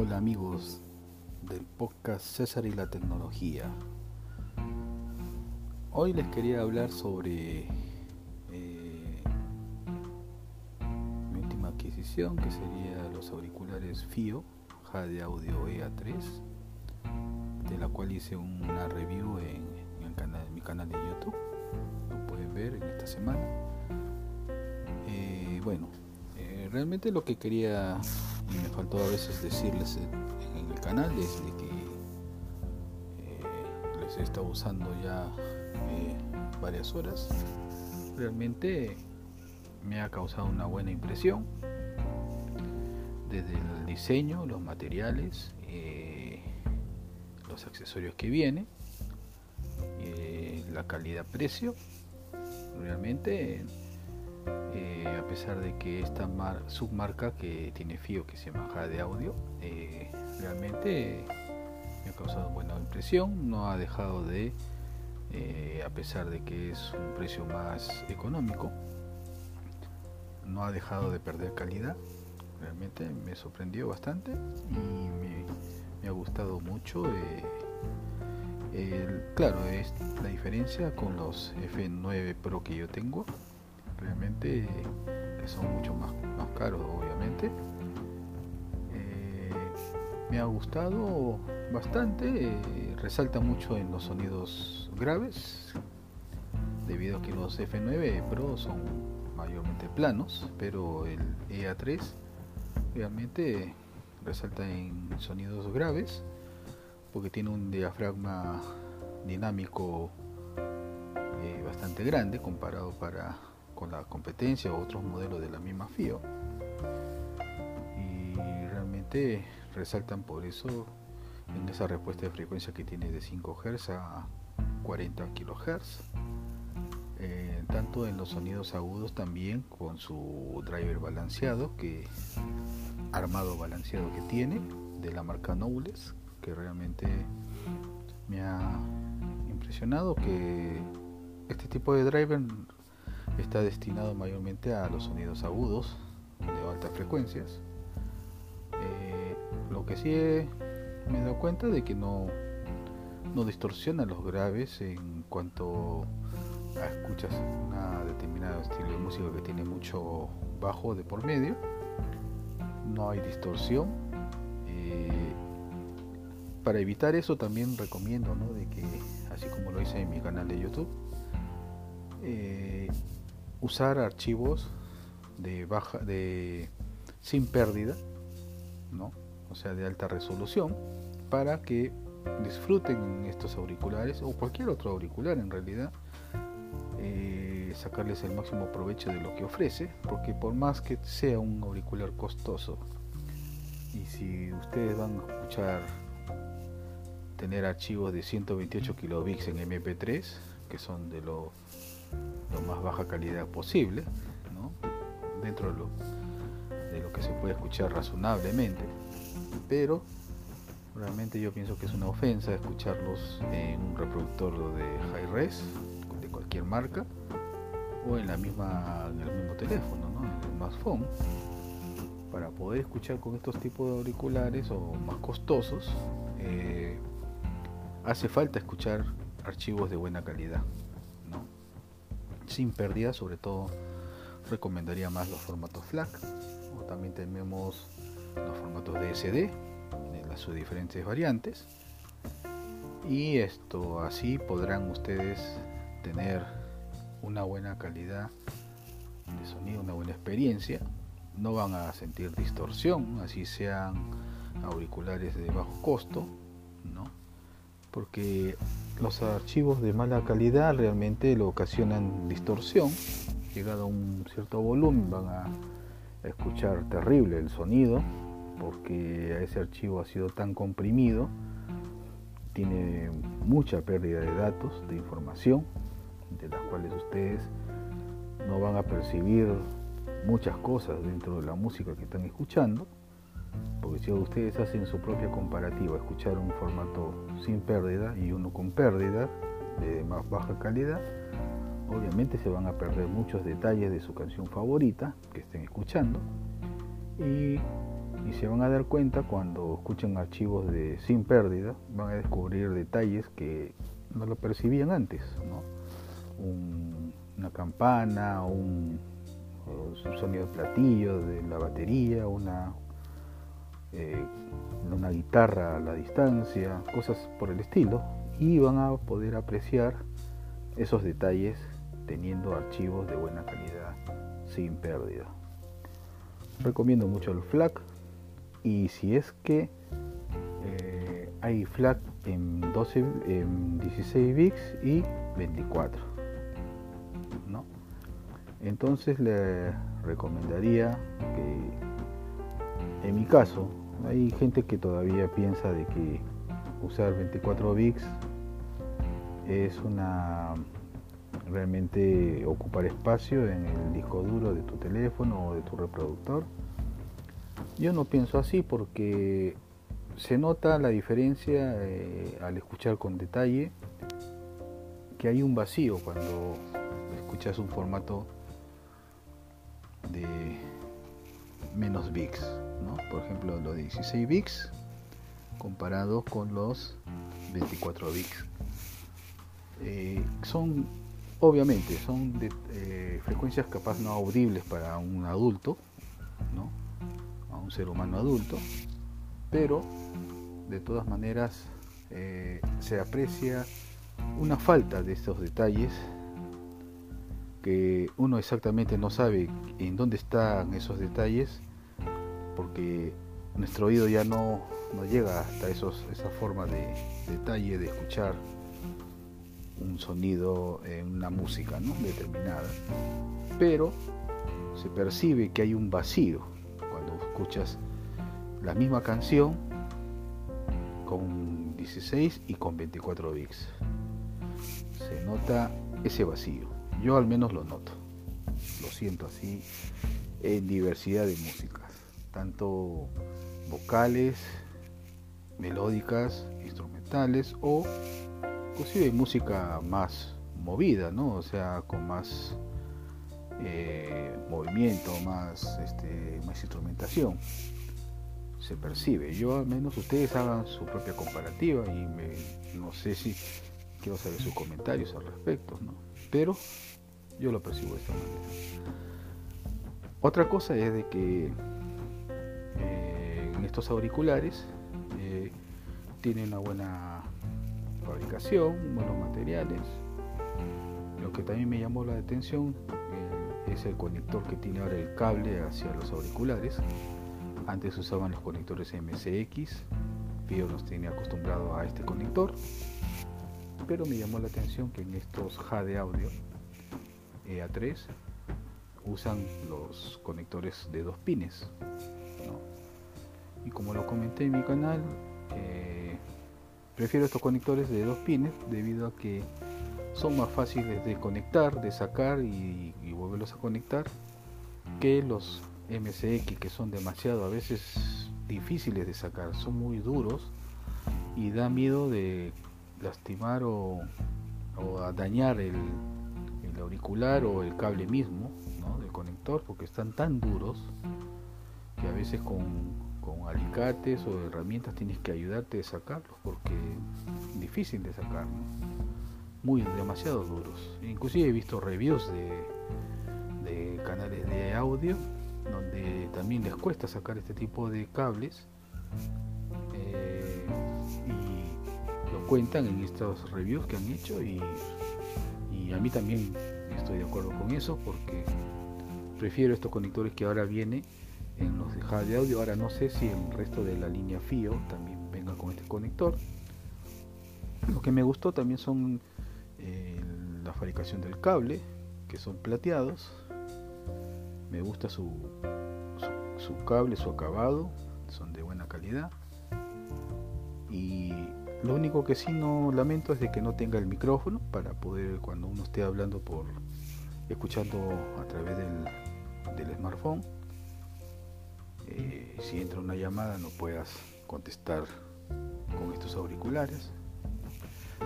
Hola amigos del podcast César y la tecnología. Hoy les quería hablar sobre eh, mi última adquisición que sería los auriculares FIO Jade Audio EA3 de la cual hice una review en, mi canal de YouTube. Lo pueden ver en esta semana. Eh, bueno, eh, realmente lo que quería me faltó a veces decirles en, el canal es de que eh, les he estado usando ya varias horas. Realmente me ha causado una buena impresión desde el diseño, los materiales, los accesorios que viene, la calidad-precio. Realmente eh, a pesar de que esta submarca que tiene FIO que se llama de audio eh, realmente me ha causado buena impresión. No ha dejado de eh, a pesar de que es un precio más económico no ha dejado de perder calidad. Realmente me sorprendió bastante y me, ha gustado mucho claro es la diferencia con los F9 Pro que yo tengo realmente que son mucho más, más caros obviamente. Eh, me ha gustado bastante eh, resalta mucho en los sonidos graves debido a que los F9 Pro son mayormente planos pero el EA3 realmente resalta en sonidos graves porque tiene un diafragma dinámico eh, bastante grande comparado para con la competencia o otros modelos de la misma FIO y realmente resaltan por eso en esa respuesta de frecuencia que tiene de 5 Hz a 40 kHz eh, tanto en los sonidos agudos también con su driver balanceado que armado balanceado que tiene de la marca Knowles que realmente me ha impresionado que este tipo de driver está destinado mayormente a los sonidos agudos de altas frecuencias. Eh, lo que sí me he dado cuenta de que no, no distorsiona los graves en cuanto escuchas una determinado estilo de música que tiene mucho bajo de por medio. No hay distorsión. Eh, para evitar eso también recomiendo de que, así como lo hice en mi canal de YouTube, eh, usar archivos de baja de sin pérdida ¿no? o sea de alta resolución para que disfruten estos auriculares o cualquier otro auricular en realidad eh, sacarles el máximo provecho de lo que ofrece porque por más que sea un auricular costoso y si ustedes van a escuchar tener archivos de 128 kilobits en mp3 que son de lo lo más baja calidad posible, dentro de lo, de lo que se puede escuchar razonablemente. Pero realmente yo pienso que es una ofensa escucharlos en un reproductor de high res de cualquier marca o en la misma en el mismo teléfono, ¿no? en el smartphone. Para poder escuchar con estos tipos de auriculares o más costosos, eh, hace falta escuchar archivos de buena calidad sin pérdida, sobre todo recomendaría más los formatos FLAC o también tenemos los formatos DSD en sus diferentes variantes y esto así podrán ustedes tener una buena calidad de sonido, una buena experiencia no van a sentir distorsión así sean auriculares de bajo costo ¿no? Porque los archivos de mala calidad realmente lo ocasionan distorsión. Llegado a un cierto volumen van a escuchar terrible el sonido porque ese archivo ha sido tan comprimido, tiene mucha pérdida de datos, de información, de las cuales ustedes no van a percibir muchas cosas dentro de la música que están escuchando porque si ustedes hacen su propia comparativa, escuchar un formato sin pérdida y uno con pérdida de más baja calidad, obviamente se van a perder muchos detalles de su canción favorita que estén escuchando. Y se van a dar cuenta cuando escuchen archivos de sin pérdida, van a descubrir detalles que no lo percibían antes, una campana, un, sonido de platillo de la batería, una, eh, una guitarra a la distancia, cosas por el estilo, y van a poder apreciar esos detalles teniendo archivos de buena calidad sin pérdida. Recomiendo mucho el FLAC y si es que eh, hay FLAC en, 12, en 16 bits y 24 ¿no? entonces le recomendaría que en mi caso hay gente que todavía piensa de que usar 24 bits es una realmente ocupar espacio en el disco duro de tu teléfono o de tu reproductor. Yo no pienso así porque se nota la diferencia eh, al escuchar con detalle que hay un vacío cuando escuchas un formato menos bits, por ejemplo los 16 bits comparados con los 24 bits. Eh, son Obviamente, son eh, frecuencias capaz no audibles para un adulto, ¿no? a un ser humano adulto, pero de todas maneras eh, se aprecia una falta de estos detalles que uno exactamente no sabe en dónde están esos detalles porque nuestro oído ya no, no llega hasta esos, esa forma de detalle de escuchar un sonido en una música ¿no? determinada. Pero se percibe que hay un vacío cuando escuchas la misma canción con 16 y con 24 bits. Se nota ese vacío. Yo al menos lo noto. Lo siento así en diversidad de músicas, tanto vocales, melódicas, instrumentales o inclusive música más movida, ¿no? O sea, con más eh, movimiento, más, este, más instrumentación. Se percibe. Yo al menos ustedes hagan su propia comparativa y me, no sé si quiero saber sus comentarios al respecto, ¿no? Pero yo lo percibo de esta manera. Otra cosa es de que eh, en estos auriculares eh, tiene una buena fabricación, buenos materiales. Lo que también me llamó la atención eh, es el conector que tiene ahora el cable hacia los auriculares. Antes usaban los conectores MCX, Pio nos tiene acostumbrado a este conector, pero me llamó la atención que en estos de audio EA3 usan los conectores de dos pines. Y como lo comenté en mi canal, eh, Prefiero estos conectores de dos pines debido a que son más fáciles de conectar, de sacar y, volverlos a conectar que los MCX que son demasiado a veces difíciles de sacar, son muy duros y da miedo de lastimar o, dañar el, auricular o el cable mismo del conector porque están tan duros que a veces con con alicates o herramientas tienes que ayudarte a sacarlos porque es difícil de sacar, muy demasiado duros. Inclusive he visto reviews de, canales de audio donde también les cuesta sacar este tipo de cables eh, y lo cuentan en estos reviews que han hecho y, a mí también estoy de acuerdo con eso porque prefiero estos conectores que ahora viene en los de audio. Ahora no sé si el resto de la línea FIO también venga con este conector. Lo que me gustó también son eh, la fabricación del cable, que son plateados. Me gusta su, su, cable, su acabado, son de buena calidad. Y lo único que sí no lamento es de que no tenga el micrófono para poder cuando uno esté hablando por escuchando a través del, del smartphone eh, si entra una llamada no puedas contestar con estos auriculares.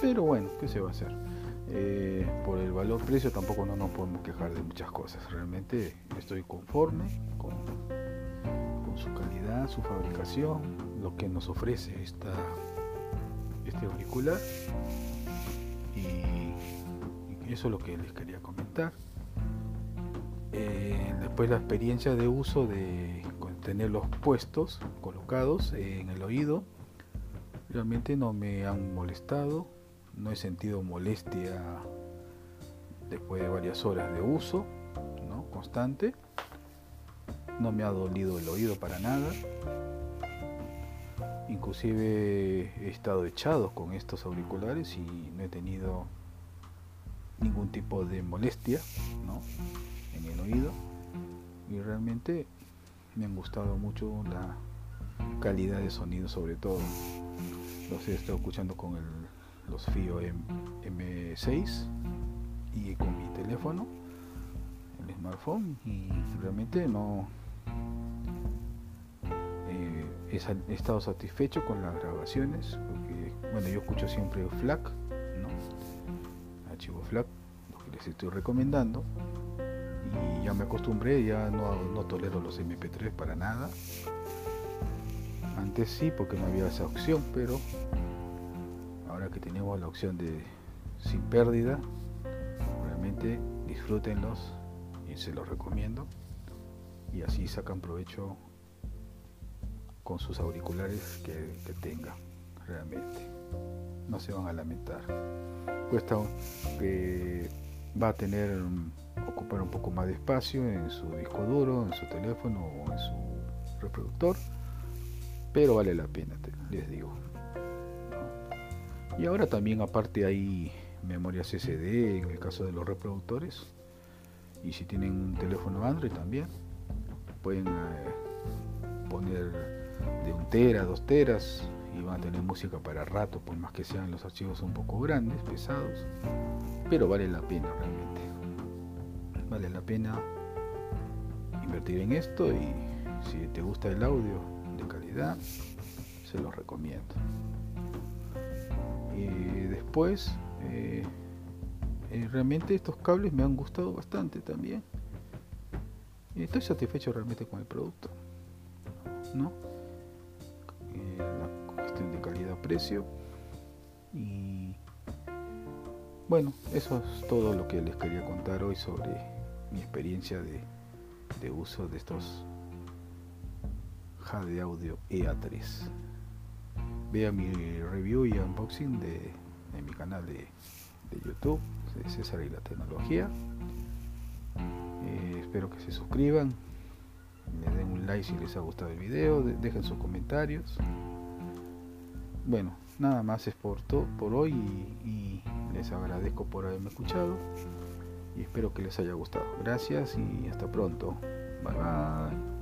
Pero bueno, ¿qué se va a hacer? Eh, por el valor precio tampoco no nos podemos quejar de muchas cosas. Realmente estoy conforme con, su calidad, su fabricación, lo que nos ofrece esta, este auricular. Y eso es lo que les quería comentar. Eh, después la experiencia de uso de tenerlos puestos, colocados en el oído, realmente no me han molestado, no he sentido molestia después de varias horas de uso ¿no? constante no me ha dolido el oído para nada. Inclusive he estado echado con estos auriculares y no he tenido ningún tipo de molestia en el oído. Y realmente me han gustado mucho la calidad de sonido sobre todo. Los he estado escuchando con los FIO M6 y con mi teléfono, el smartphone y realmente no, he, estado satisfecho con las grabaciones, porque bueno, yo escucho siempre FLAC, ¿no? archivo FLAC, lo que les estoy recomendando, y ya me acostumbré, ya no, no tolero los MP3 para nada. Antes sí, porque no había esa opción, pero ahora que tenemos la opción de sin pérdida, realmente disfrútenlos y se los recomiendo. Y así sacan provecho con sus auriculares que, tengan realmente. No se van a lamentar. Cuesta que va a tener ocupar un poco más de espacio en su disco duro en su teléfono o en su reproductor pero vale la pena les digo y ahora también aparte hay memorias SD en el caso de los reproductores y si tienen un teléfono Android también pueden eh, poner de un tera, dos teras y van a tener música para rato, por más que sean los archivos un poco grandes, pesados, pero vale la pena realmente. Vale la pena invertir en esto y si te gusta el audio de calidad, se los recomiendo. Y después, eh, eh, realmente estos cables me han gustado bastante también. Estoy satisfecho realmente con el producto. ¿No? de calidad-precio. Y bueno, eso es todo lo que les quería contar hoy sobre mi experiencia de, uso de estos de Audio EA3. Vea mi review y unboxing de, mi canal de, YouTube, de César y la tecnología. Eh, espero que se suscriban, le den un like si les ha gustado el video, dejen sus comentarios bueno, nada más es por, todo, por hoy y, les agradezco por haberme escuchado y espero que les haya gustado. Gracias y hasta pronto. Bye bye.